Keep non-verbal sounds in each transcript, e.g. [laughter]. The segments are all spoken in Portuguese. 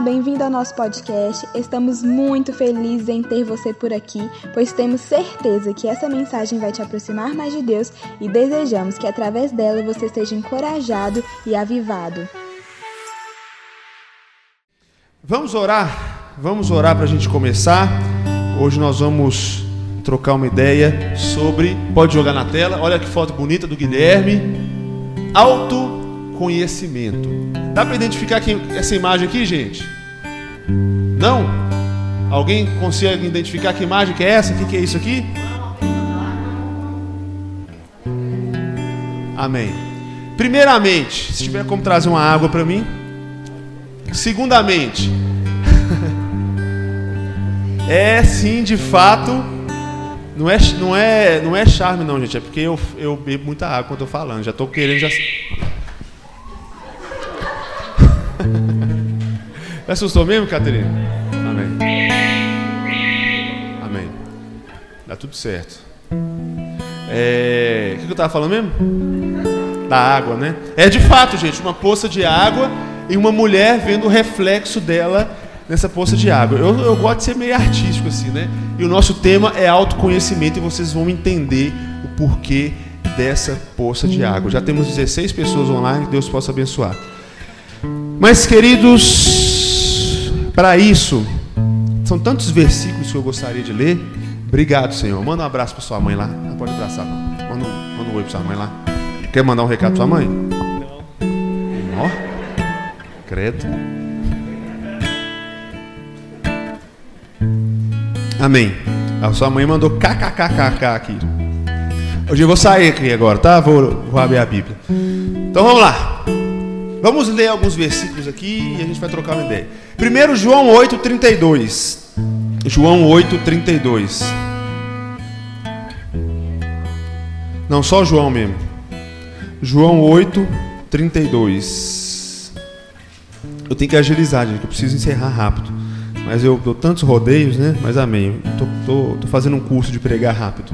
Bem-vindo ao nosso podcast. Estamos muito felizes em ter você por aqui, pois temos certeza que essa mensagem vai te aproximar mais de Deus e desejamos que através dela você seja encorajado e avivado. Vamos orar? Vamos orar para a gente começar. Hoje nós vamos trocar uma ideia sobre. Pode jogar na tela, olha que foto bonita do Guilherme. Autoconhecimento. Dá para identificar quem, essa imagem aqui, gente? Não? Alguém consegue identificar que imagem que é essa? O que, que é isso aqui? Amém. Primeiramente, se tiver como trazer uma água para mim. Segundamente, [laughs] é sim de fato, não é, não é, não é charme não, gente, é porque eu, eu bebo muita água quando eu falando, já estou querendo já Me assustou mesmo, Caterina? Amém. Amém. Dá tudo certo. É... O que eu estava falando mesmo? Da água, né? É de fato, gente, uma poça de água e uma mulher vendo o reflexo dela nessa poça de água. Eu, eu gosto de ser meio artístico assim, né? E o nosso tema é autoconhecimento e vocês vão entender o porquê dessa poça de água. Já temos 16 pessoas online, que Deus possa abençoar. Mas, queridos, para isso, são tantos versículos que eu gostaria de ler. Obrigado, Senhor. Manda um abraço para sua mãe lá. Pode abraçar. Manda um, manda um oi para sua mãe lá. Quer mandar um recado para sua mãe? Não. Ó, credo. Amém. A sua mãe mandou kkkk aqui. Hoje eu vou sair aqui agora, tá? Vou, vou abrir a Bíblia. Então vamos lá. Vamos ler alguns versículos aqui e a gente vai trocar uma ideia. Primeiro, João 8, 32. João 8, 32. Não, só João mesmo. João 8, 32. Eu tenho que agilizar, gente, eu preciso encerrar rápido. Mas eu dou tantos rodeios, né? Mas amém. Tô, tô, tô fazendo um curso de pregar rápido.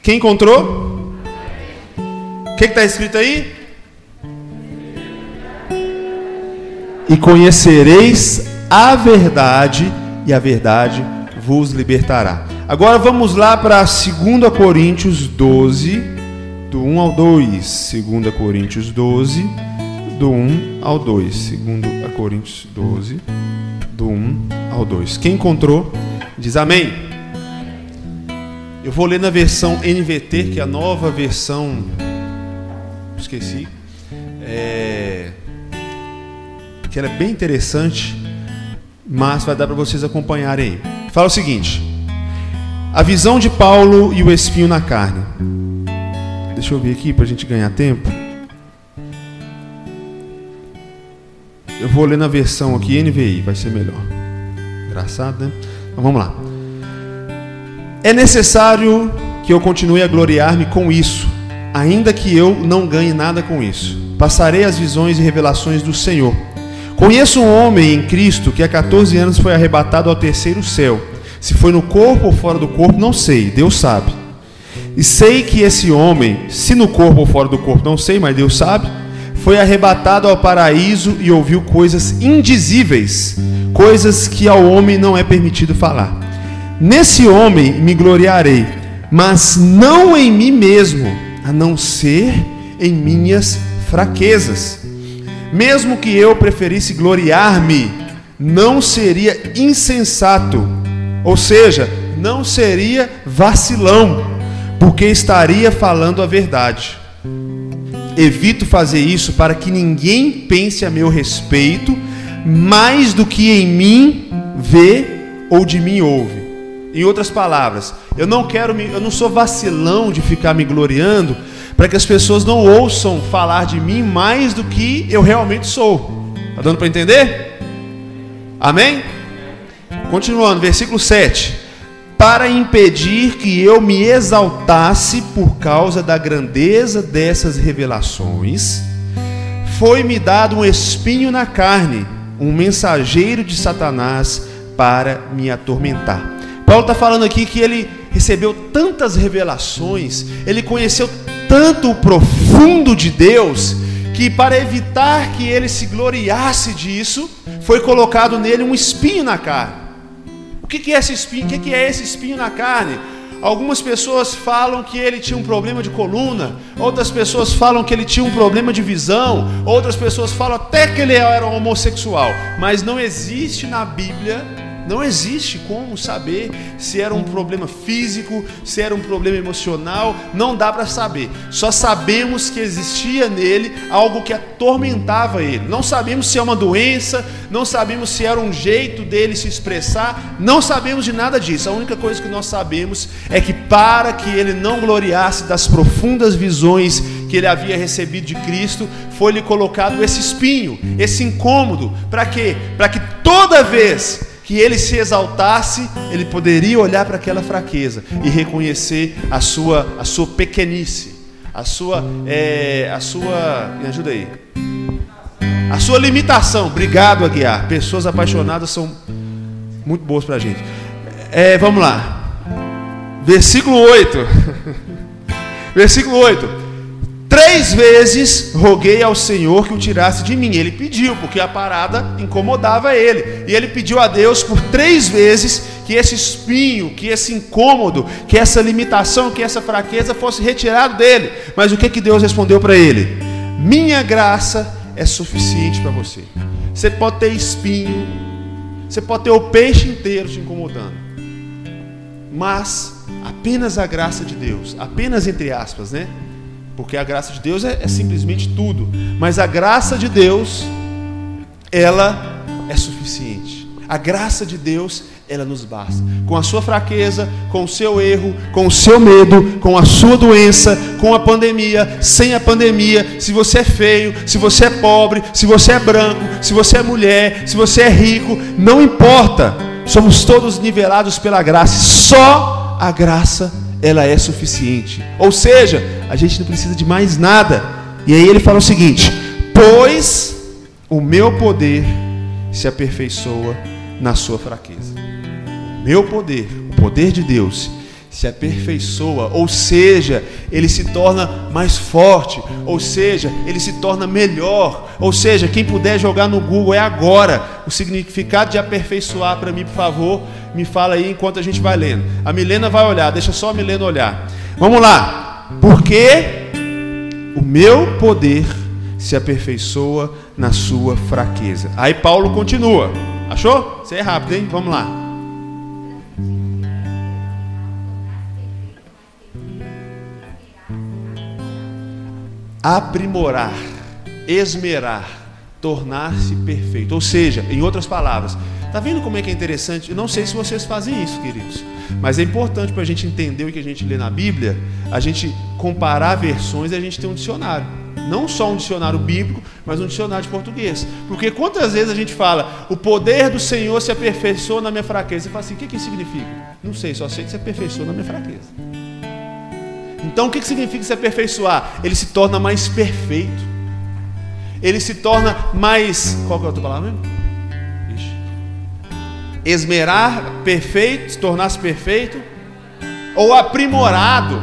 Quem encontrou? O que está escrito aí? E conhecereis a verdade, e a verdade vos libertará. Agora vamos lá para 2 Coríntios 12, do 1 ao 2. 2 Coríntios 12, do 1 ao 2. 2 Coríntios 12, do 1 ao 2. Quem encontrou, diz amém. Eu vou ler na versão NVT, que é a nova versão esqueci. É, que ela é bem interessante, mas vai dar para vocês acompanharem aí. Fala o seguinte: a visão de Paulo e o espinho na carne. Deixa eu ver aqui para a gente ganhar tempo. Eu vou ler na versão aqui NVI, vai ser melhor. Engraçado, né? Então vamos lá. É necessário que eu continue a gloriar-me com isso ainda que eu não ganhe nada com isso. Passarei as visões e revelações do Senhor. Conheço um homem em Cristo que há 14 anos foi arrebatado ao terceiro céu. Se foi no corpo ou fora do corpo, não sei, Deus sabe. E sei que esse homem, se no corpo ou fora do corpo, não sei, mas Deus sabe, foi arrebatado ao paraíso e ouviu coisas indizíveis, coisas que ao homem não é permitido falar. Nesse homem me gloriarei, mas não em mim mesmo a não ser em minhas fraquezas. Mesmo que eu preferisse gloriar-me, não seria insensato, ou seja, não seria vacilão, porque estaria falando a verdade. Evito fazer isso para que ninguém pense a meu respeito mais do que em mim vê ou de mim ouve. Em outras palavras, eu não quero me, eu não sou vacilão de ficar me gloriando para que as pessoas não ouçam falar de mim mais do que eu realmente sou. Tá dando para entender? Amém? Continuando, versículo 7. Para impedir que eu me exaltasse por causa da grandeza dessas revelações, foi-me dado um espinho na carne, um mensageiro de Satanás para me atormentar. Paulo está falando aqui que ele recebeu tantas revelações, ele conheceu tanto o profundo de Deus, que para evitar que ele se gloriasse disso, foi colocado nele um espinho na carne. O que, é esse espinho? O que é esse espinho na carne? Algumas pessoas falam que ele tinha um problema de coluna, outras pessoas falam que ele tinha um problema de visão, outras pessoas falam até que ele era homossexual, mas não existe na Bíblia não existe como saber se era um problema físico, se era um problema emocional, não dá para saber. Só sabemos que existia nele algo que atormentava ele. Não sabemos se é uma doença, não sabemos se era um jeito dele se expressar, não sabemos de nada disso. A única coisa que nós sabemos é que para que ele não gloriasse das profundas visões que ele havia recebido de Cristo, foi-lhe colocado esse espinho, esse incômodo, para quê? Para que toda vez que ele se exaltasse, ele poderia olhar para aquela fraqueza e reconhecer a sua, a sua pequenice, a sua, é, a sua, me ajuda aí, a sua limitação. Obrigado, Aguiar. Pessoas apaixonadas são muito boas para a gente. É, vamos lá, versículo 8. [laughs] versículo 8. Três vezes roguei ao Senhor que o tirasse de mim. Ele pediu, porque a parada incomodava ele. E ele pediu a Deus por três vezes que esse espinho, que esse incômodo, que essa limitação, que essa fraqueza fosse retirado dele. Mas o que, que Deus respondeu para ele? Minha graça é suficiente para você. Você pode ter espinho, você pode ter o peixe inteiro te incomodando. Mas apenas a graça de Deus, apenas entre aspas, né? Porque a graça de Deus é, é simplesmente tudo. Mas a graça de Deus, ela é suficiente. A graça de Deus, ela nos basta. Com a sua fraqueza, com o seu erro, com o seu medo, com a sua doença, com a pandemia, sem a pandemia, se você é feio, se você é pobre, se você é branco, se você é mulher, se você é rico, não importa. Somos todos nivelados pela graça. Só a graça ela é suficiente. Ou seja, a gente não precisa de mais nada. E aí ele fala o seguinte: Pois o meu poder se aperfeiçoa na sua fraqueza. Meu poder, o poder de Deus, se aperfeiçoa, ou seja, ele se torna mais forte, ou seja, ele se torna melhor, ou seja, quem puder jogar no Google é agora o significado de aperfeiçoar para mim, por favor, me fala aí enquanto a gente vai lendo. A Milena vai olhar, deixa só a Milena olhar. Vamos lá. Porque o meu poder se aperfeiçoa na sua fraqueza. Aí Paulo continua. Achou? Você é rápido, hein? Vamos lá. Aprimorar, esmerar, tornar-se perfeito. Ou seja, em outras palavras, Está vendo como é que é interessante? Eu não sei se vocês fazem isso, queridos, mas é importante para a gente entender o que a gente lê na Bíblia, a gente comparar versões e a gente ter um dicionário. Não só um dicionário bíblico, mas um dicionário de português. Porque quantas vezes a gente fala, o poder do Senhor se aperfeiçoa na minha fraqueza? Você fala assim, o que, que significa? Não sei, só sei que se aperfeiçoa na minha fraqueza. Então o que, significa se aperfeiçoar? Ele se torna mais perfeito. Ele se torna mais. Qual que é a outra palavra mesmo? esmerar, perfeito, tornar-se perfeito, ou aprimorado.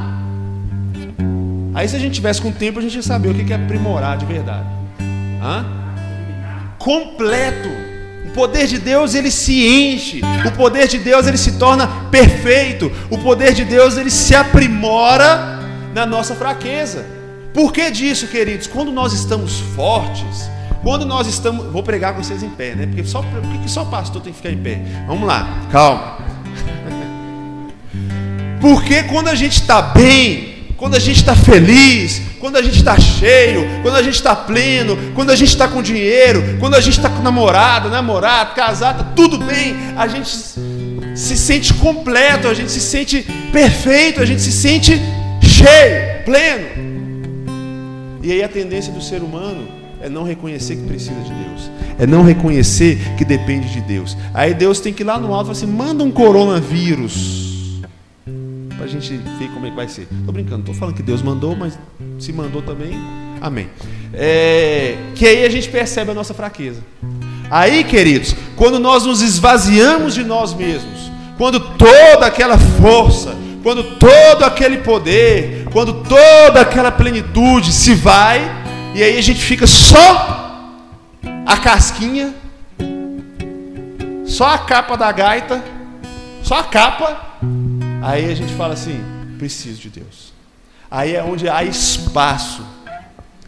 Aí se a gente tivesse com tempo, a gente ia saber o que é aprimorar de verdade. Hã? Completo. O poder de Deus ele se enche. O poder de Deus ele se torna perfeito. O poder de Deus ele se aprimora na nossa fraqueza. Por que disso, queridos? Quando nós estamos fortes, quando nós estamos. Vou pregar com vocês em pé, né? Porque só, porque só pastor tem que ficar em pé. Vamos lá, calma. [laughs] Porque quando a gente está bem, quando a gente está feliz, quando a gente está cheio, quando a gente está pleno, quando a gente está com dinheiro, quando a gente está com namorada, namorado, casado, tá tudo bem, a gente se sente completo, a gente se sente perfeito, a gente se sente cheio, pleno. E aí a tendência do ser humano é não reconhecer que precisa de Deus, é não reconhecer que depende de Deus. Aí Deus tem que ir lá no alto e falar assim: manda um coronavírus, para a gente ver como é que vai ser. Estou brincando, estou falando que Deus mandou, mas se mandou também, amém. É, que aí a gente percebe a nossa fraqueza. Aí, queridos, quando nós nos esvaziamos de nós mesmos, quando toda aquela força, quando todo aquele poder, quando toda aquela plenitude se vai, E aí a gente fica só a casquinha, só a capa da gaita, só a capa. Aí a gente fala assim: preciso de Deus. Aí é onde há espaço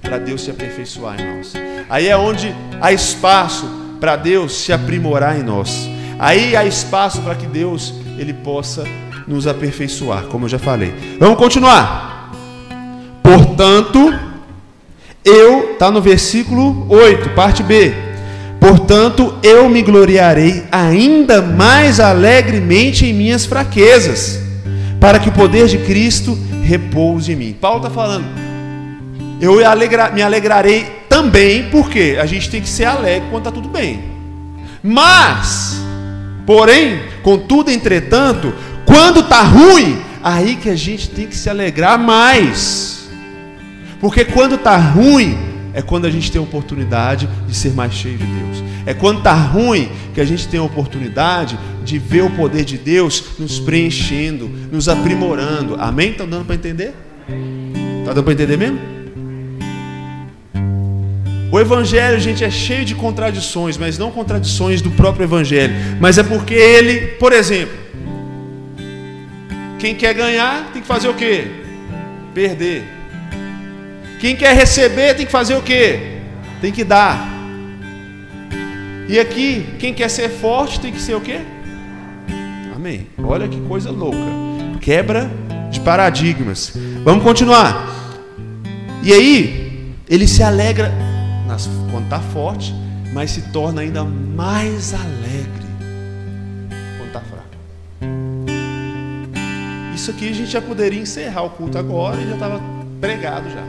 para Deus se aperfeiçoar em nós. Aí é onde há espaço para Deus se aprimorar em nós. Aí há espaço para que Deus ele possa nos aperfeiçoar, como eu já falei. Vamos continuar. Portanto, eu, está no versículo 8, parte B. Portanto, eu me gloriarei ainda mais alegremente em minhas fraquezas, para que o poder de Cristo repouse em mim. Paulo está falando, eu me alegrarei também, porque a gente tem que ser alegre quando está tudo bem. Mas, porém, contudo, entretanto, quando está ruim, aí que a gente tem que se alegrar mais. Porque quando está ruim, é quando a gente tem a oportunidade de ser mais cheio de Deus. É quando está ruim que a gente tem a oportunidade de ver o poder de Deus nos preenchendo, nos aprimorando. Amém? Está dando para entender? Está dando para entender mesmo? O Evangelho, gente, é cheio de contradições, mas não contradições do próprio Evangelho, mas é porque ele, por exemplo, quem quer ganhar tem que fazer o quê? Perder. Quem quer receber tem que fazer o quê? Tem que dar. E aqui, quem quer ser forte tem que ser o quê? Amém. Olha que coisa louca. Quebra de paradigmas. Vamos continuar. E aí, ele se alegra nas, quando está forte, mas se torna ainda mais alegre Isso aqui a gente já poderia encerrar o culto agora e já estava pregado já.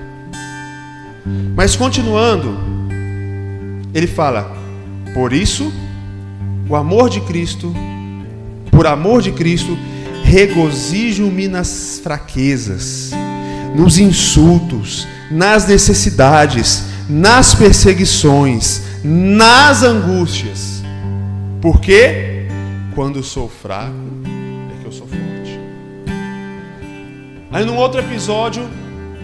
Mas continuando, ele fala: Por isso, o amor de Cristo, por amor de Cristo, regozijo-me nas fraquezas, nos insultos, nas necessidades, nas perseguições, nas angústias. Porque quando sou fraco, Aí num outro episódio,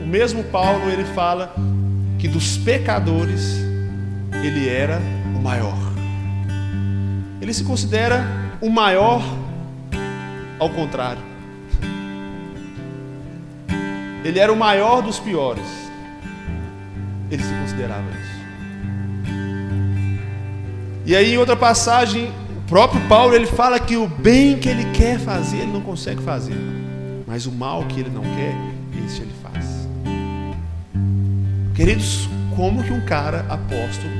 o mesmo Paulo ele fala que dos pecadores ele era o maior. Ele se considera o maior ao contrário. Ele era o maior dos piores ele se considerava isso. E aí, em outra passagem, o próprio Paulo ele fala que o bem que ele quer fazer, ele não consegue fazer, mas o mal que ele não quer, esse ele faz. Queridos, como que um cara apóstolo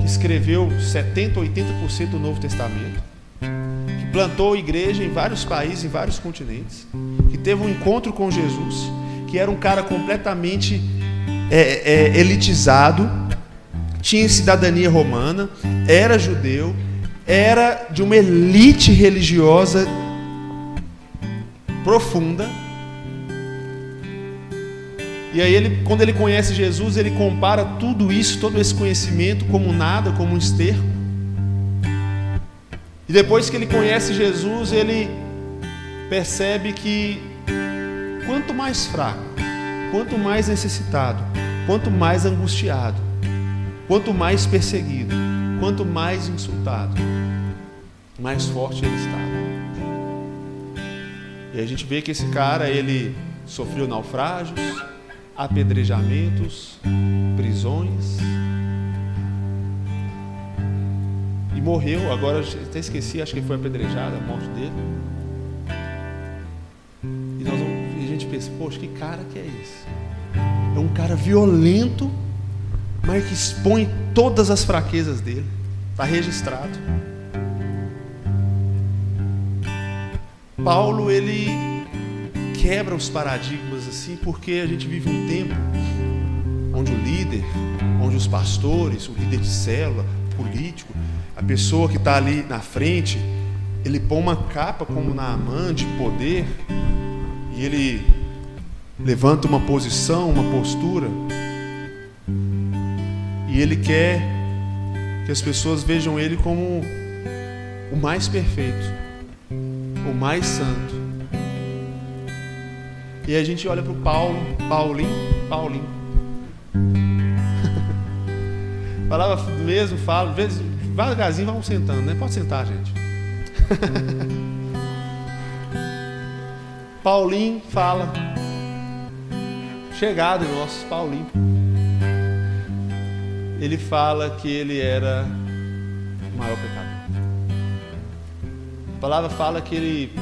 que escreveu 70, 80% do Novo Testamento, que plantou igreja em vários países, em vários continentes, que teve um encontro com Jesus, que era um cara completamente é, é, elitizado, tinha cidadania romana, era judeu, era de uma elite religiosa profunda. E aí ele, quando ele conhece Jesus, ele compara tudo isso, todo esse conhecimento como nada, como um esterco. E depois que ele conhece Jesus, ele percebe que quanto mais fraco, quanto mais necessitado, quanto mais angustiado, quanto mais perseguido, quanto mais insultado, mais forte ele estava. E a gente vê que esse cara, ele sofreu naufrágios, apedrejamentos, prisões. E morreu, agora até esqueci, acho que foi apedrejada a morte dele. E nós vamos, a gente pensa, poxa, que cara que é esse? É um cara violento, mas que expõe todas as fraquezas dele. Está registrado. Paulo, ele quebra os paradigmas assim, porque a gente vive um tempo onde o líder, onde os pastores, o líder de célula, político, a pessoa que está ali na frente, ele põe uma capa como na Naamã de poder e ele levanta uma posição, uma postura, e ele quer que as pessoas vejam ele como o mais perfeito, o mais santo. E a gente olha para o Paulo, Paulinho, Paulinho. [laughs] palavra mesmo fala, vezes, devagarzinho vamos sentando, né? Pode sentar, gente. [laughs] Paulinho fala, chegado nosso, Paulinho. Ele fala que ele era o maior pecador. A palavra fala que ele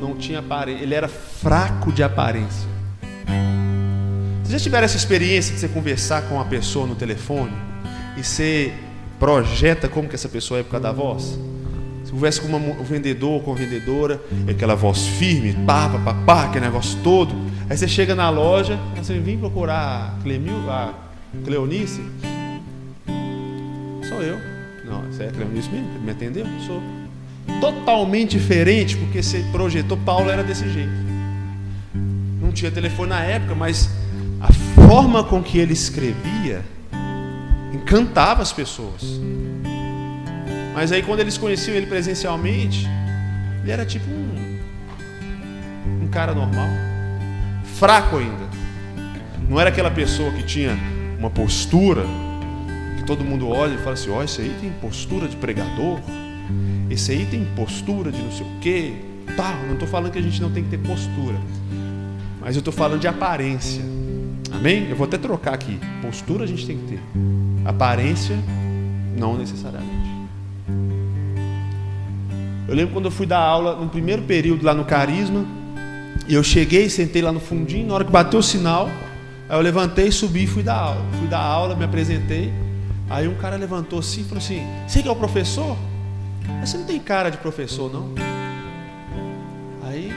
não tinha aparência, ele era fraco de aparência. Vocês já tiveram essa experiência de você conversar com uma pessoa no telefone e você projeta como que essa pessoa é por causa da voz? Se conversa com um vendedor, com uma vendedora, é aquela voz firme, pá, pá, pá, pá, aquele negócio todo. Aí você chega na loja, você vem procurar a Clemil, a Cleonice. Sou eu. Não, você é a Cleonice mesmo? Me atendeu? Sou. Totalmente diferente, porque você projetou, Paulo era desse jeito. Não tinha telefone na época, mas a forma com que ele escrevia encantava as pessoas. Mas aí quando eles conheciam ele presencialmente, ele era tipo um, um cara normal, fraco ainda. Não era aquela pessoa que tinha uma postura que todo mundo olha e fala assim: ó, oh, esse aí tem postura de pregador, esse aí tem postura de não sei o quê. Tá, não estou falando que a gente não tem que ter postura, mas eu estou falando de aparência. Amém? Eu vou até trocar aqui. Postura a gente tem que ter, aparência não necessariamente. Eu lembro quando eu fui dar aula no primeiro período lá no Carisma, e eu cheguei, sentei lá no fundinho, na hora que bateu o sinal, aí eu levantei, subi e fui dar aula. Fui dar aula, me apresentei. Aí um cara levantou assim e falou assim: Você que é o professor? Mas você não tem cara de professor, não? Aí,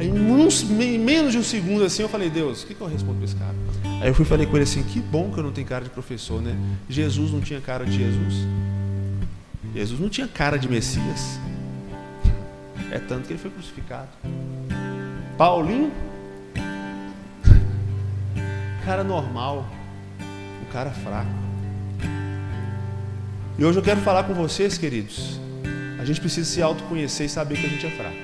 em menos de um segundo assim, eu falei: Deus, o que, que eu respondo para esse cara? Aí eu fui falei com ele assim: Que bom que eu não tenho cara de professor, né? Jesus não tinha cara de Jesus. Jesus não tinha cara de Messias. É tanto que ele foi crucificado. Paulinho, [laughs] cara normal, um cara fraco. E hoje eu quero falar com vocês, queridos. A gente precisa se autoconhecer e saber que a gente é fraco.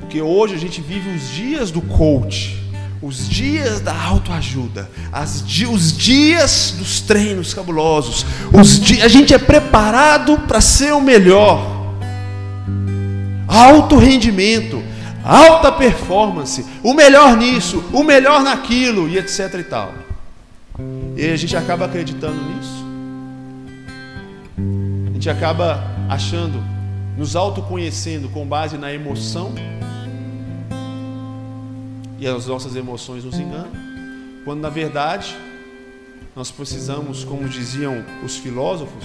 Porque hoje a gente vive os dias do coach os dias da autoajuda, as, os dias dos treinos cabulosos, os a gente é preparado para ser o melhor. Alto rendimento, alta performance, o melhor nisso, o melhor naquilo e etc e tal. E a gente acaba acreditando nisso. Gente acaba achando, nos autoconhecendo com base na emoção e as nossas emoções nos enganam, quando na verdade nós precisamos, como diziam os filósofos,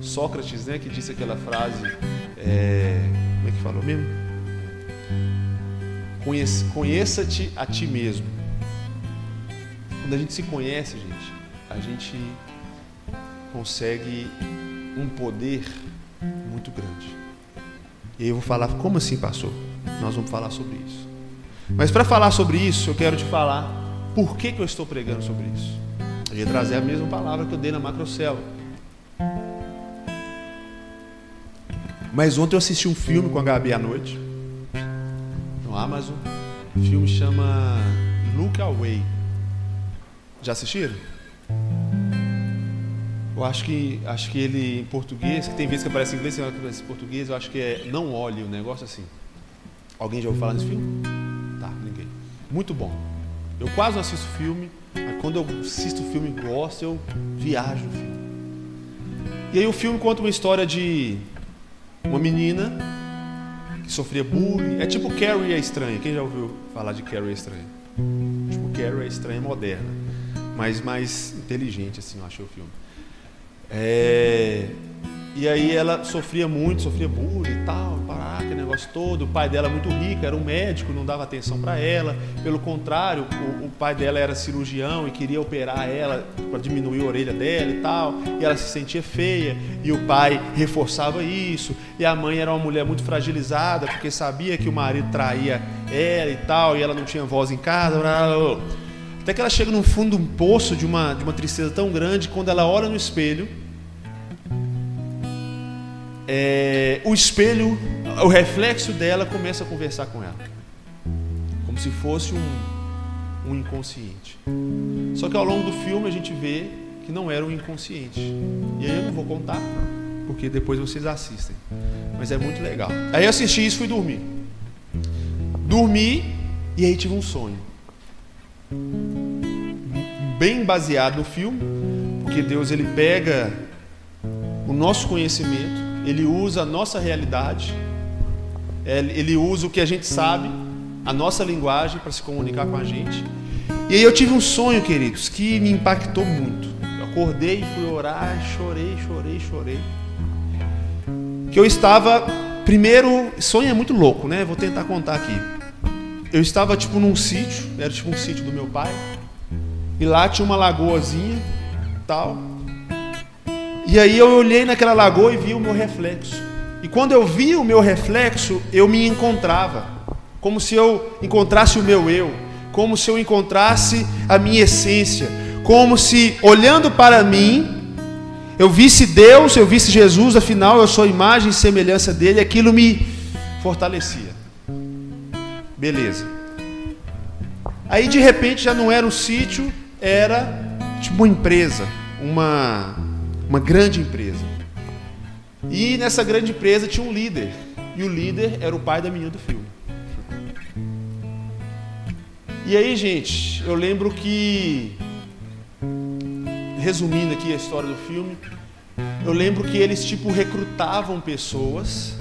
Sócrates, né, que disse aquela frase, é, como é que falou mesmo? Conheça-te a ti mesmo. Quando a gente se conhece, gente, a gente consegue um poder muito grande. E eu vou falar, como assim, pastor? Nós vamos falar sobre isso. Mas para falar sobre isso, eu quero te falar por que, que eu estou pregando sobre isso. Eu ia trazer a mesma palavra que eu dei na macrocélula. Mas ontem eu assisti um filme com a Gabi à noite, no Amazon. O filme chama Look Away. Já assistiram? Eu acho que, acho que ele em português, que tem vezes que aparece em inglês, tem vezes que aparece em português, eu acho que é Não Olhe, um negócio assim. Alguém já ouviu falar nesse filme? Muito bom. Eu quase não assisto filme, mas quando eu assisto filme e gosto, eu viajo no filme. E aí o filme conta uma história de uma menina que sofria bullying. É tipo Carrie a Estranha. Quem já ouviu falar de Carrie a Estranha? Tipo Carrie a Estranha moderna, mas mais inteligente, assim, eu achei o filme. É... E aí ela sofria muito, sofria bullying e tal, parar, aquele negócio todo. O pai dela muito rico, era um médico, não dava atenção para ela. Pelo contrário, o, o, pai dela era cirurgião e queria operar ela para diminuir a orelha dela e tal. E ela se sentia feia e o pai reforçava isso. E a mãe era uma mulher muito fragilizada porque sabia que o marido traía ela e tal, e ela não tinha voz em casa. Até que ela chega no fundo de um poço de uma, de uma tristeza tão grande, quando ela olha no espelho é, o espelho, o reflexo dela começa a conversar com ela. Como se fosse um, um inconsciente. Só que ao longo do filme a gente vê que não era um inconsciente. E aí eu não vou contar, porque depois vocês assistem. Mas é muito legal. Aí eu assisti isso e fui dormir. Dormi e aí tive um sonho. Bem baseado no filme, porque Deus ele pega o nosso conhecimento, ele usa a nossa realidade, ele usa o que a gente sabe, a nossa linguagem para se comunicar com a gente. E aí eu tive um sonho, queridos, que me impactou muito. Eu acordei, fui orar, chorei, chorei, chorei. Que eu estava, primeiro, sonho é muito louco, né? Vou tentar contar aqui. Eu estava tipo num sítio, era tipo um sítio do meu pai, e lá tinha uma lagoazinha, tal. E aí eu olhei naquela lagoa e vi o meu reflexo. E quando eu vi o meu reflexo, eu me encontrava, como se eu encontrasse o meu eu, como se eu encontrasse a minha essência, como se olhando para mim, eu visse Deus, eu visse Jesus, afinal eu sou imagem e semelhança dele, aquilo me fortalecia. Beleza. Aí de repente já não era um sítio, era tipo uma empresa, uma uma grande empresa. E nessa grande empresa tinha um líder. E o líder era o pai da menina do filme. E aí, gente, eu lembro que, resumindo aqui a história do filme, eu lembro que eles, tipo, recrutavam pessoas.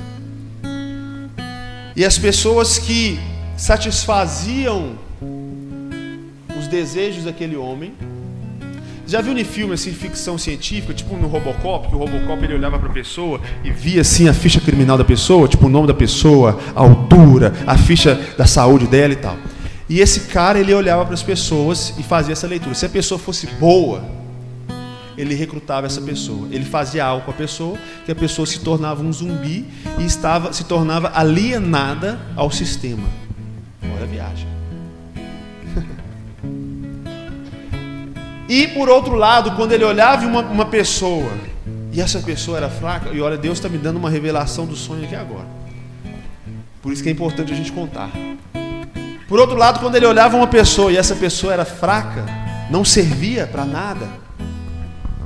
E as pessoas que satisfaziam os desejos daquele homem já viu em filme assim, ficção científica, tipo no Robocop, que o Robocop ele olhava para a pessoa e via assim a ficha criminal da pessoa, tipo o nome da pessoa, a altura, a ficha da saúde dela e tal. E esse cara ele olhava para as pessoas e fazia essa leitura. Se a pessoa fosse boa, ele recrutava essa pessoa. Ele fazia algo com a pessoa, que a pessoa se tornava um zumbi e estava se tornava alienada ao sistema. Olha a viagem. [laughs] E por outro lado, quando ele olhava uma, uma pessoa e essa pessoa era fraca, e olha, Deus está me dando uma revelação do sonho aqui agora. Por isso que é importante a gente contar. Por outro lado, quando ele olhava uma pessoa e essa pessoa era fraca, não servia para nada,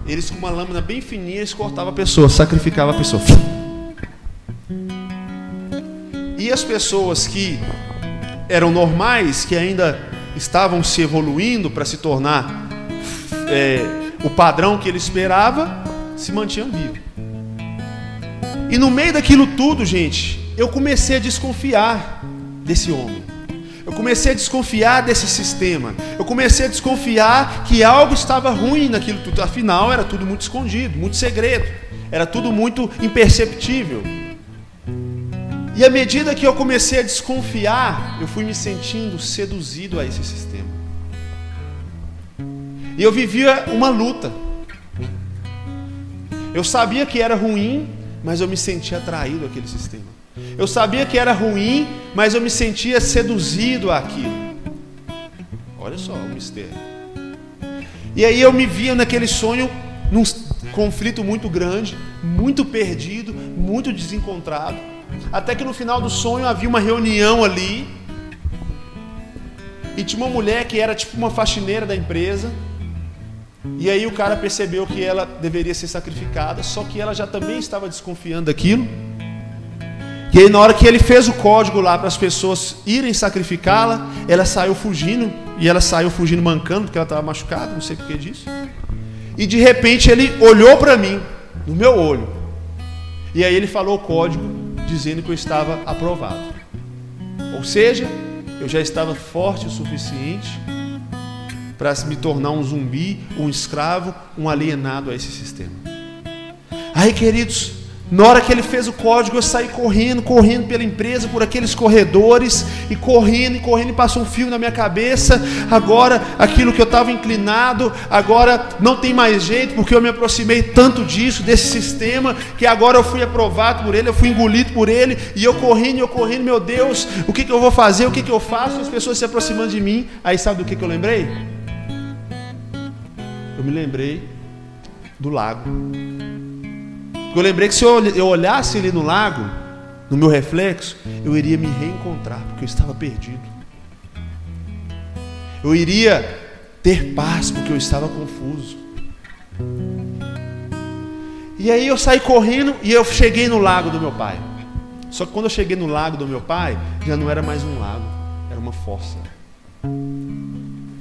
eles com uma lâmina bem fininha, eles cortavam a pessoa, sacrificavam a pessoa. E as pessoas que eram normais, que ainda estavam se evoluindo para se tornar é, o padrão que ele esperava, se mantinham vivos. E no meio daquilo tudo, gente, eu comecei a desconfiar desse homem. Eu comecei a desconfiar desse sistema. Eu comecei a desconfiar que algo estava ruim naquilo tudo. Afinal, era tudo muito escondido, muito segredo. Era tudo muito imperceptível. E à medida que eu comecei a desconfiar, eu fui me sentindo seduzido a esse sistema. E eu vivia uma luta. Eu sabia que era ruim, mas eu me sentia atraído àquele sistema. Eu sabia que era ruim, mas eu me sentia seduzido àquilo. Olha só o mistério. E aí eu me via naquele sonho, num conflito muito grande, muito perdido, muito desencontrado. Até que no final do sonho havia uma reunião ali. E tinha uma mulher que era tipo uma faxineira da empresa. E aí o cara percebeu que ela deveria ser sacrificada, só que ela já também estava desconfiando daquilo. E aí na hora que ele fez o código lá para as pessoas irem sacrificá-la, ela saiu fugindo, e ela saiu fugindo mancando, porque ela estava machucada, não sei porquê disso. E de repente ele olhou para mim, no meu olho. E aí ele falou o código, dizendo que eu estava aprovado. Ou seja, eu já estava forte o suficiente para me tornar um zumbi, um escravo, um alienado a esse sistema. Aí, queridos, na hora que ele fez o código, eu saí correndo, correndo pela empresa, por aqueles corredores, e correndo, e correndo, e passou um fio na minha cabeça. Agora, aquilo que eu estava inclinado, agora não tem mais jeito, porque eu me aproximei tanto disso, desse sistema, que agora eu fui aprovado por ele, eu fui engolido por ele, e eu correndo, eu correndo, meu Deus, o que, que eu vou fazer, o que, que eu faço? As pessoas se aproximando de mim. Aí, sabe do que, que eu lembrei? eu me lembrei do lago. Eu lembrei que se eu olhasse ali no lago, no meu reflexo, eu iria me reencontrar, porque eu estava perdido. Eu iria ter paz porque eu estava confuso. E aí eu saí correndo e eu cheguei no lago do meu pai. Só que quando eu cheguei no lago do meu pai, já não era mais um lago, era uma fossa.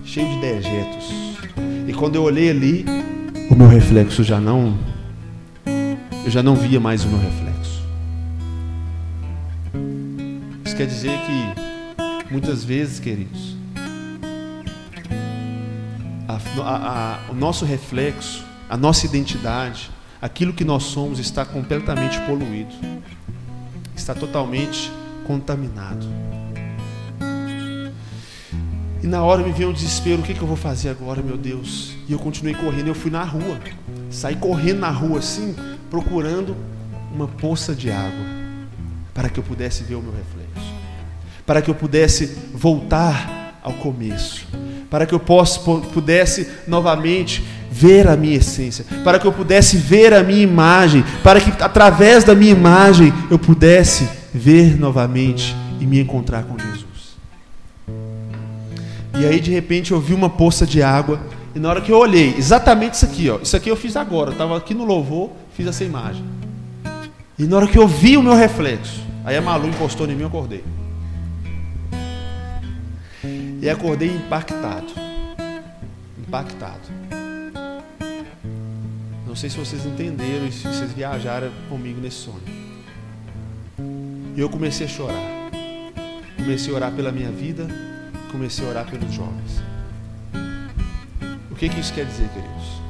Cheio de dejetos. E quando eu olhei ali, o meu reflexo já não eu já não via mais o meu reflexo. Isso quer dizer que muitas vezes, queridos, a, a, a, o nosso reflexo, a nossa identidade, aquilo que nós somos está completamente poluído, está totalmente contaminado. E na hora me veio um desespero: o que, que eu vou fazer agora, meu Deus? E eu continuei correndo. Eu fui na rua, saí correndo na rua assim, procurando uma poça de água, para que eu pudesse ver o meu reflexo, para que eu pudesse voltar ao começo, para que eu possa, pudesse novamente ver a minha essência, para que eu pudesse ver a minha imagem, para que através da minha imagem eu pudesse ver novamente e me encontrar com Jesus. E aí de repente eu vi uma poça de água e na hora que eu olhei, exatamente isso aqui, ó, isso aqui eu fiz agora, estava aqui no louvor, fiz essa imagem. E na hora que eu vi o meu reflexo, aí a Malu encostou em mim, eu acordei. E acordei impactado. Impactado. Não sei se vocês entenderam e se vocês viajaram comigo nesse sonho. E eu comecei a chorar. Comecei a orar pela minha vida, comecei a orar pelos jovens. O que, que isso quer dizer, queridos?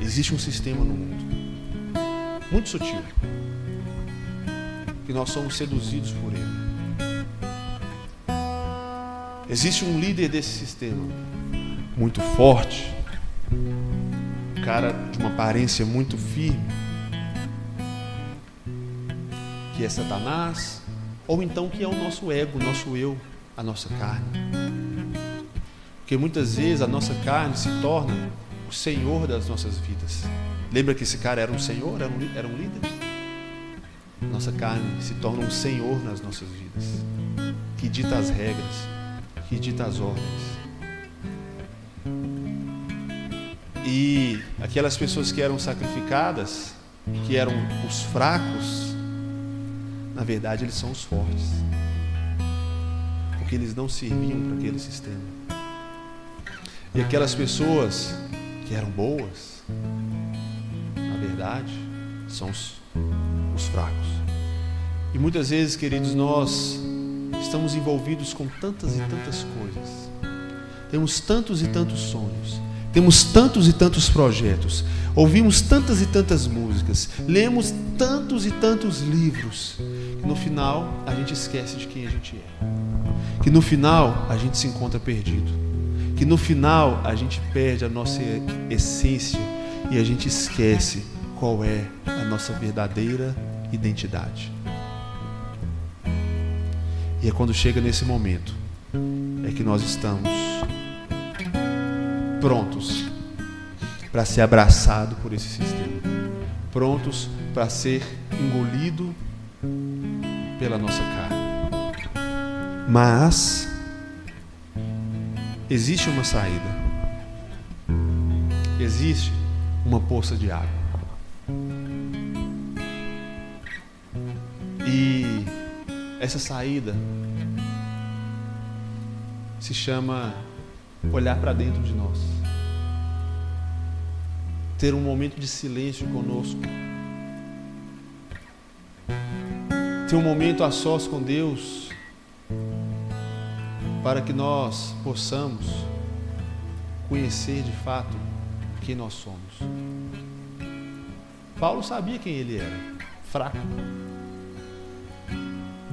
Existe um sistema no mundo, muito sutil, que nós somos seduzidos por ele. Existe um líder desse sistema, muito forte, um cara de uma aparência muito firme, que é Satanás, ou então que é o nosso ego, o nosso eu, a nossa carne. Porque muitas vezes a nossa carne se torna o senhor das nossas vidas. Lembra que esse cara era um senhor, era um, era um líder? Nossa carne se torna um senhor nas nossas vidas, que dita as regras, que dita as ordens. E aquelas pessoas que eram sacrificadas, que eram os fracos, na verdade eles são os fortes. Porque eles não serviam para aquele sistema. E aquelas pessoas que eram boas, são os, os fracos. E muitas vezes, queridos, nós estamos envolvidos com tantas e tantas coisas. Temos tantos e tantos sonhos. Temos tantos e tantos projetos. Ouvimos tantas e tantas músicas. Lemos tantos e tantos livros. Que no final a gente esquece de quem a gente é. Que no final a gente se encontra perdido. Que no final a gente perde a nossa essência e a gente esquece qual é a nossa verdadeira identidade. E é quando chega nesse momento é que nós estamos prontos para ser abraçado por esse sistema, prontos para ser engolido pela nossa carne. Mas existe uma saída. Existe uma poça de água. Essa saída se chama olhar para dentro de nós. Ter um momento de silêncio conosco. Ter um momento a sós com Deus. Para que nós possamos conhecer de fato quem nós somos. Paulo sabia quem ele era, fraco.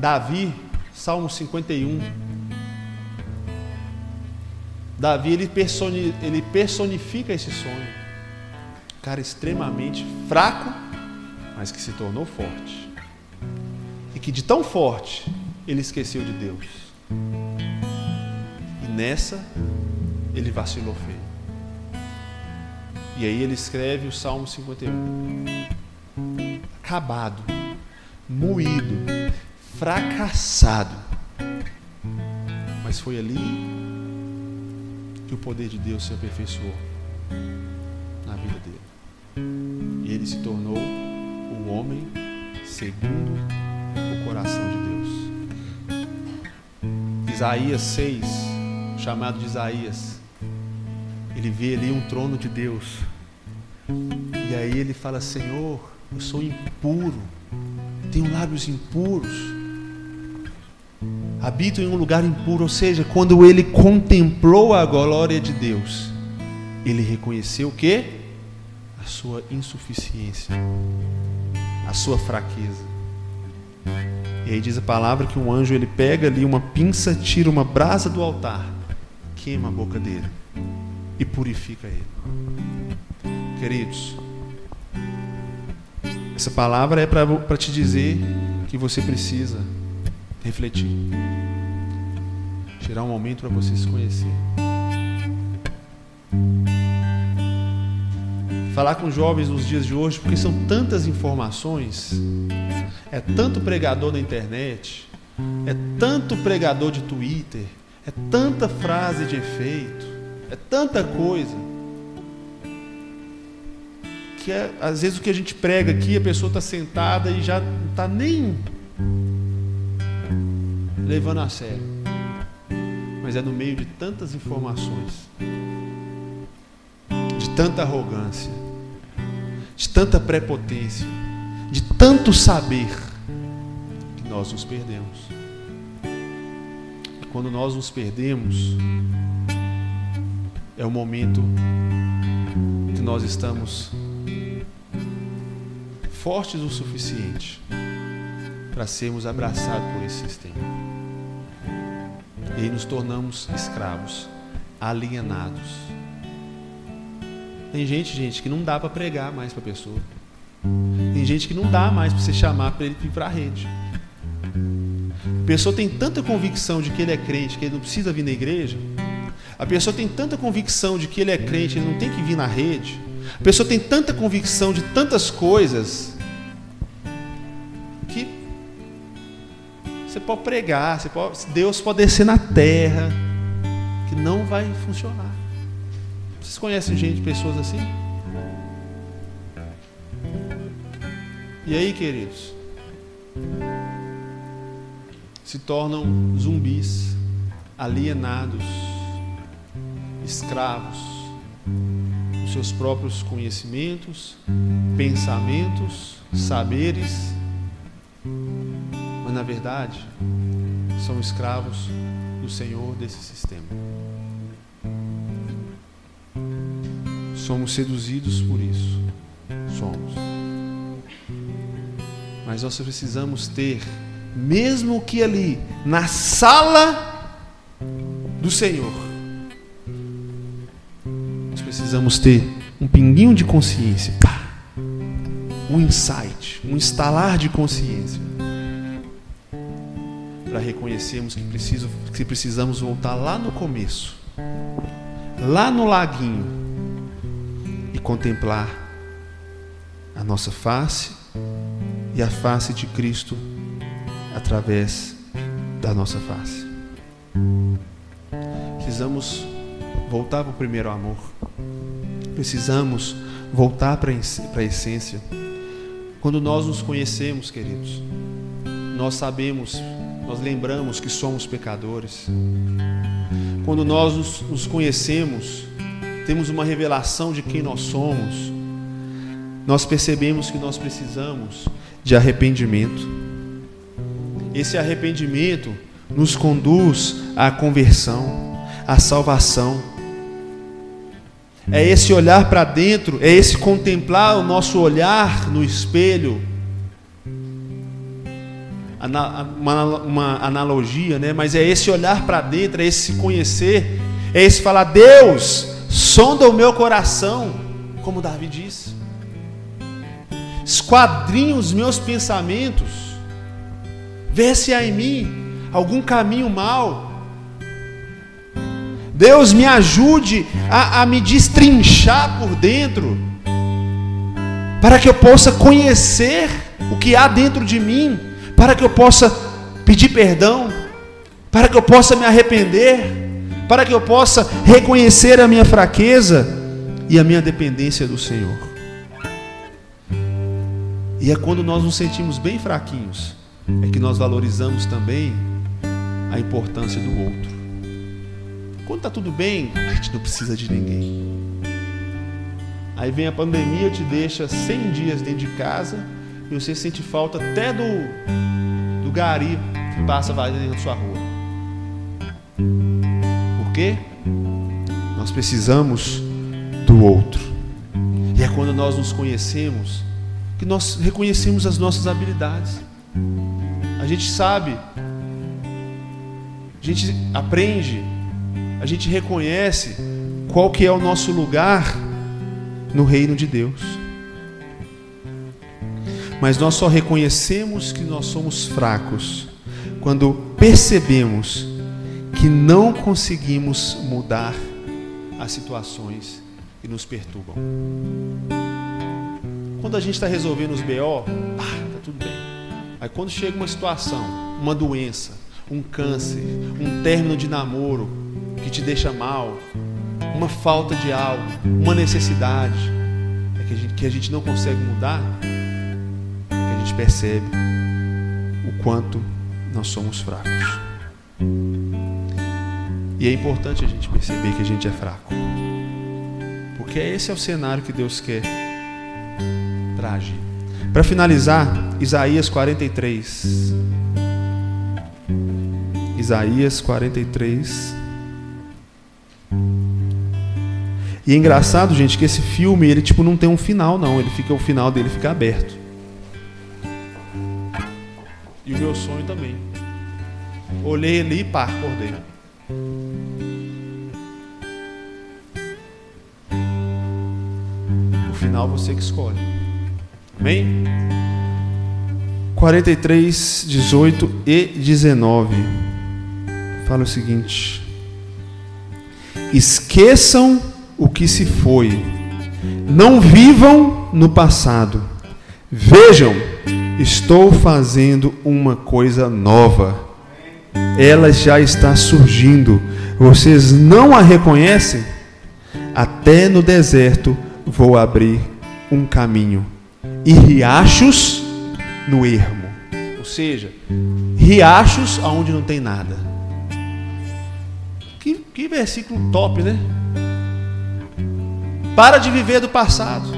Davi, Salmo 51. Davi ele, ele personifica esse sonho. Cara extremamente fraco, mas que se tornou forte. E que de tão forte ele esqueceu de Deus. E nessa ele vacilou feio. E aí ele escreve o Salmo 51. Acabado, moído, fracassado. Mas foi ali que o poder de Deus se aperfeiçoou na vida dele. E ele se tornou o homem segundo o coração de Deus. Isaías 6, chamado de Isaías, ele vê ali um trono de Deus. E aí ele fala: Senhor, eu sou impuro, tenho lábios impuros habito em um lugar impuro, ou seja, quando ele contemplou a glória de Deus, ele reconheceu o que? A sua insuficiência, a sua fraqueza. E aí diz a palavra que um anjo ele pega ali uma pinça, tira uma brasa do altar, queima a boca dele e purifica ele. Queridos, essa palavra é para te dizer que você precisa refletir. Tirar um momento para você se conhecer. Falar com jovens nos dias de hoje, porque são tantas informações, é tanto pregador na internet, é tanto pregador de Twitter, é tanta frase de efeito, é tanta coisa. Que é, às vezes o que a gente prega aqui, a pessoa está sentada e já não está nem levando a sério. Mas é no meio de tantas informações, de tanta arrogância, de tanta prepotência, de tanto saber, que nós nos perdemos. E quando nós nos perdemos, é o momento que nós estamos fortes o suficiente para sermos abraçados por esse sistema. E aí nos tornamos escravos, alienados. Tem gente, gente, que não dá para pregar mais para a pessoa. Tem gente que não dá mais para você chamar para ele vir para a rede. A pessoa tem tanta convicção de que ele é crente, que ele não precisa vir na igreja. A pessoa tem tanta convicção de que ele é crente, ele não tem que vir na rede. A pessoa tem tanta convicção de tantas coisas pode pregar, você pode, Deus pode descer na terra, que não vai funcionar. Vocês conhecem gente, pessoas assim? E aí, queridos? Se tornam zumbis, alienados, escravos dos seus próprios conhecimentos, pensamentos, saberes mas na verdade são escravos do Senhor desse sistema. Somos seduzidos por isso. Somos. Mas nós precisamos ter, mesmo que ali, na sala do Senhor, nós precisamos ter um pinguinho de consciência, um insight, um instalar de consciência reconhecermos que, preciso, que precisamos voltar lá no começo, lá no laguinho, e contemplar a nossa face e a face de Cristo através da nossa face. Precisamos voltar para o primeiro amor. Precisamos voltar para a essência. Quando nós nos conhecemos, queridos, nós sabemos nós lembramos que somos pecadores. Quando nós nos, conhecemos, temos uma revelação de quem nós somos, nós percebemos que nós precisamos de arrependimento. Esse arrependimento nos conduz à conversão, à salvação. É esse olhar para dentro, é esse contemplar o nosso olhar no espelho uma, uma analogia, né? mas é esse olhar para dentro, é esse se conhecer, é esse falar: Deus, sonda o meu coração, como Davi disse, esquadrinha os meus pensamentos, vê se há em mim algum caminho mau. Deus me ajude a, a me destrinchar por dentro, para que eu possa conhecer o que há dentro de mim para que eu possa pedir perdão, para que eu possa me arrepender, para que eu possa reconhecer a minha fraqueza e a minha dependência do Senhor. E é quando nós nos sentimos bem fraquinhos, é que nós valorizamos também a importância do outro. Quando está tudo bem, a gente não precisa de ninguém. Aí vem a pandemia, te deixa 100 dias dentro de casa e você sente falta até do, do gari que passa vazio na sua rua. Por quê? Nós precisamos do outro. E é quando nós nos conhecemos que nós reconhecemos as nossas habilidades. A gente sabe, a gente aprende, a gente reconhece qual que é o nosso lugar no reino de Deus. Mas nós só reconhecemos que nós somos fracos quando percebemos que não conseguimos mudar as situações que nos perturbam. Quando a gente está resolvendo os BO, pá, tá tudo bem. Aí quando chega uma situação, uma doença, um câncer, um término de namoro que te deixa mal, uma falta de algo, uma necessidade é que, a gente, que a gente não consegue mudar, gente percebe o quanto nós somos fracos. E é importante a gente perceber que a gente é fraco. Porque esse é o cenário que Deus quer para. Para finalizar, Isaías 43. Isaías 43. E é engraçado, gente, que esse filme, ele tipo não tem um final não, ele fica o final dele fica aberto. Olhei ali e pá, acordei. O final você que escolhe. Amém? 43, 18 e 19. Fala o seguinte: Esqueçam o que se foi. Não vivam no passado. Vejam, estou fazendo uma coisa nova. Ela já está surgindo. Vocês não a reconhecem? Até no deserto vou abrir um caminho e riachos no ermo. Ou seja, riachos aonde não tem nada. Que, que versículo top, né? Para de viver do passado.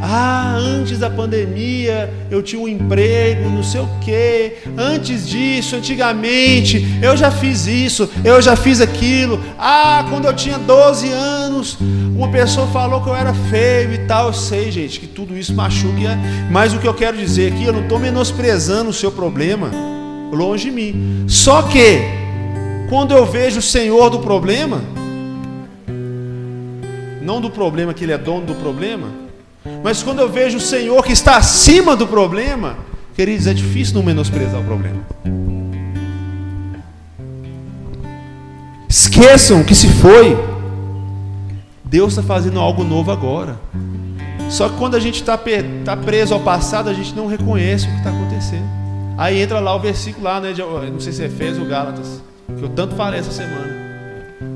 Ah, antes da pandemia eu tinha um emprego, não sei o quê. Antes disso, antigamente, eu já fiz isso, eu já fiz aquilo. Ah, quando eu tinha 12 anos, uma pessoa falou que eu era feio e tal. Eu sei, gente, que tudo isso machuca. Mas o que eu quero dizer aqui, eu não estou menosprezando o seu problema, longe de mim. Só que, quando eu vejo o Senhor do problema, não do problema que ele é dono do problema, mas quando eu vejo o Senhor que está acima do problema, queridos, é difícil não menosprezar o problema. Esqueçam que se foi. Deus está fazendo algo novo agora. Só que quando a gente está tá preso ao passado, a gente não reconhece o que está acontecendo. Aí entra lá o versículo lá, né? De, não sei se é Efésios ou Gálatas, que eu tanto falei essa semana.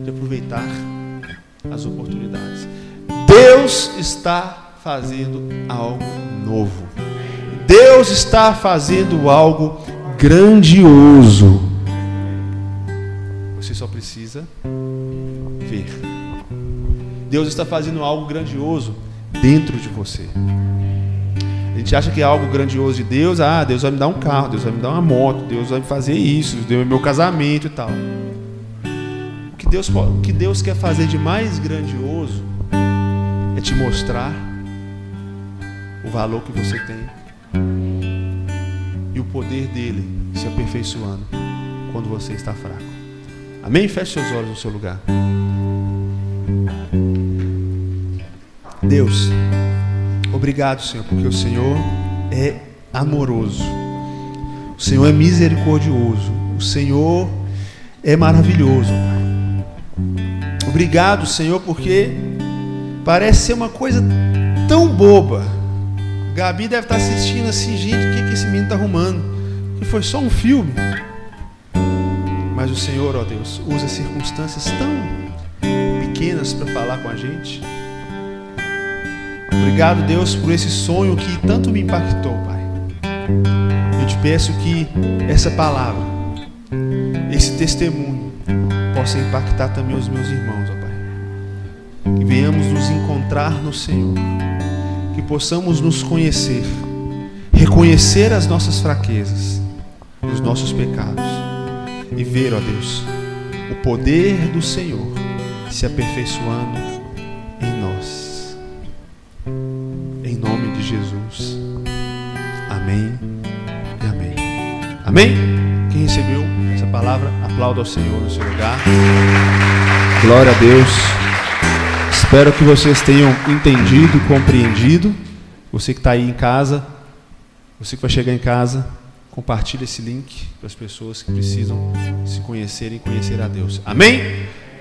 De aproveitar as oportunidades. Deus está fazendo algo novo. Deus está fazendo algo grandioso. Você só precisa ver. Deus está fazendo algo grandioso dentro de você. A gente acha que é algo grandioso de Deus, ah, Deus vai me dar um carro, Deus vai me dar uma moto, Deus vai me fazer isso, Deus meu casamento e tal. Deus, o que Deus quer fazer de mais grandioso é te mostrar o valor que você tem e o poder dele se aperfeiçoando quando você está fraco. Amém? Feche seus olhos no seu lugar. Deus, obrigado, Senhor, porque o Senhor é amoroso, o Senhor é misericordioso, o Senhor é maravilhoso. Obrigado, Senhor, porque parece ser uma coisa tão boba. Gabi deve estar assistindo assim, gente, o que, que esse menino está arrumando? Que foi só um filme. Mas o Senhor, ó Deus, usa circunstâncias tão pequenas para falar com a gente. Obrigado, Deus, por esse sonho que tanto me impactou, Pai. Eu te peço que essa palavra, esse testemunho, possa impactar também os meus irmãos, ó Pai. Que venhamos nos encontrar no Senhor, que possamos nos conhecer, reconhecer as nossas fraquezas, os nossos pecados e ver, ó Deus, o poder do Senhor se aperfeiçoando em nós. Em nome de Jesus. Amém e amém. Amém? Quem recebeu essa palavra, aplauda ao Senhor no seu lugar. Glória a Deus. Espero que vocês tenham entendido, compreendido. Você que está aí em casa, você que vai chegar em casa, compartilhe esse link para as pessoas que precisam se conhecerem e conhecer a Deus. Amém?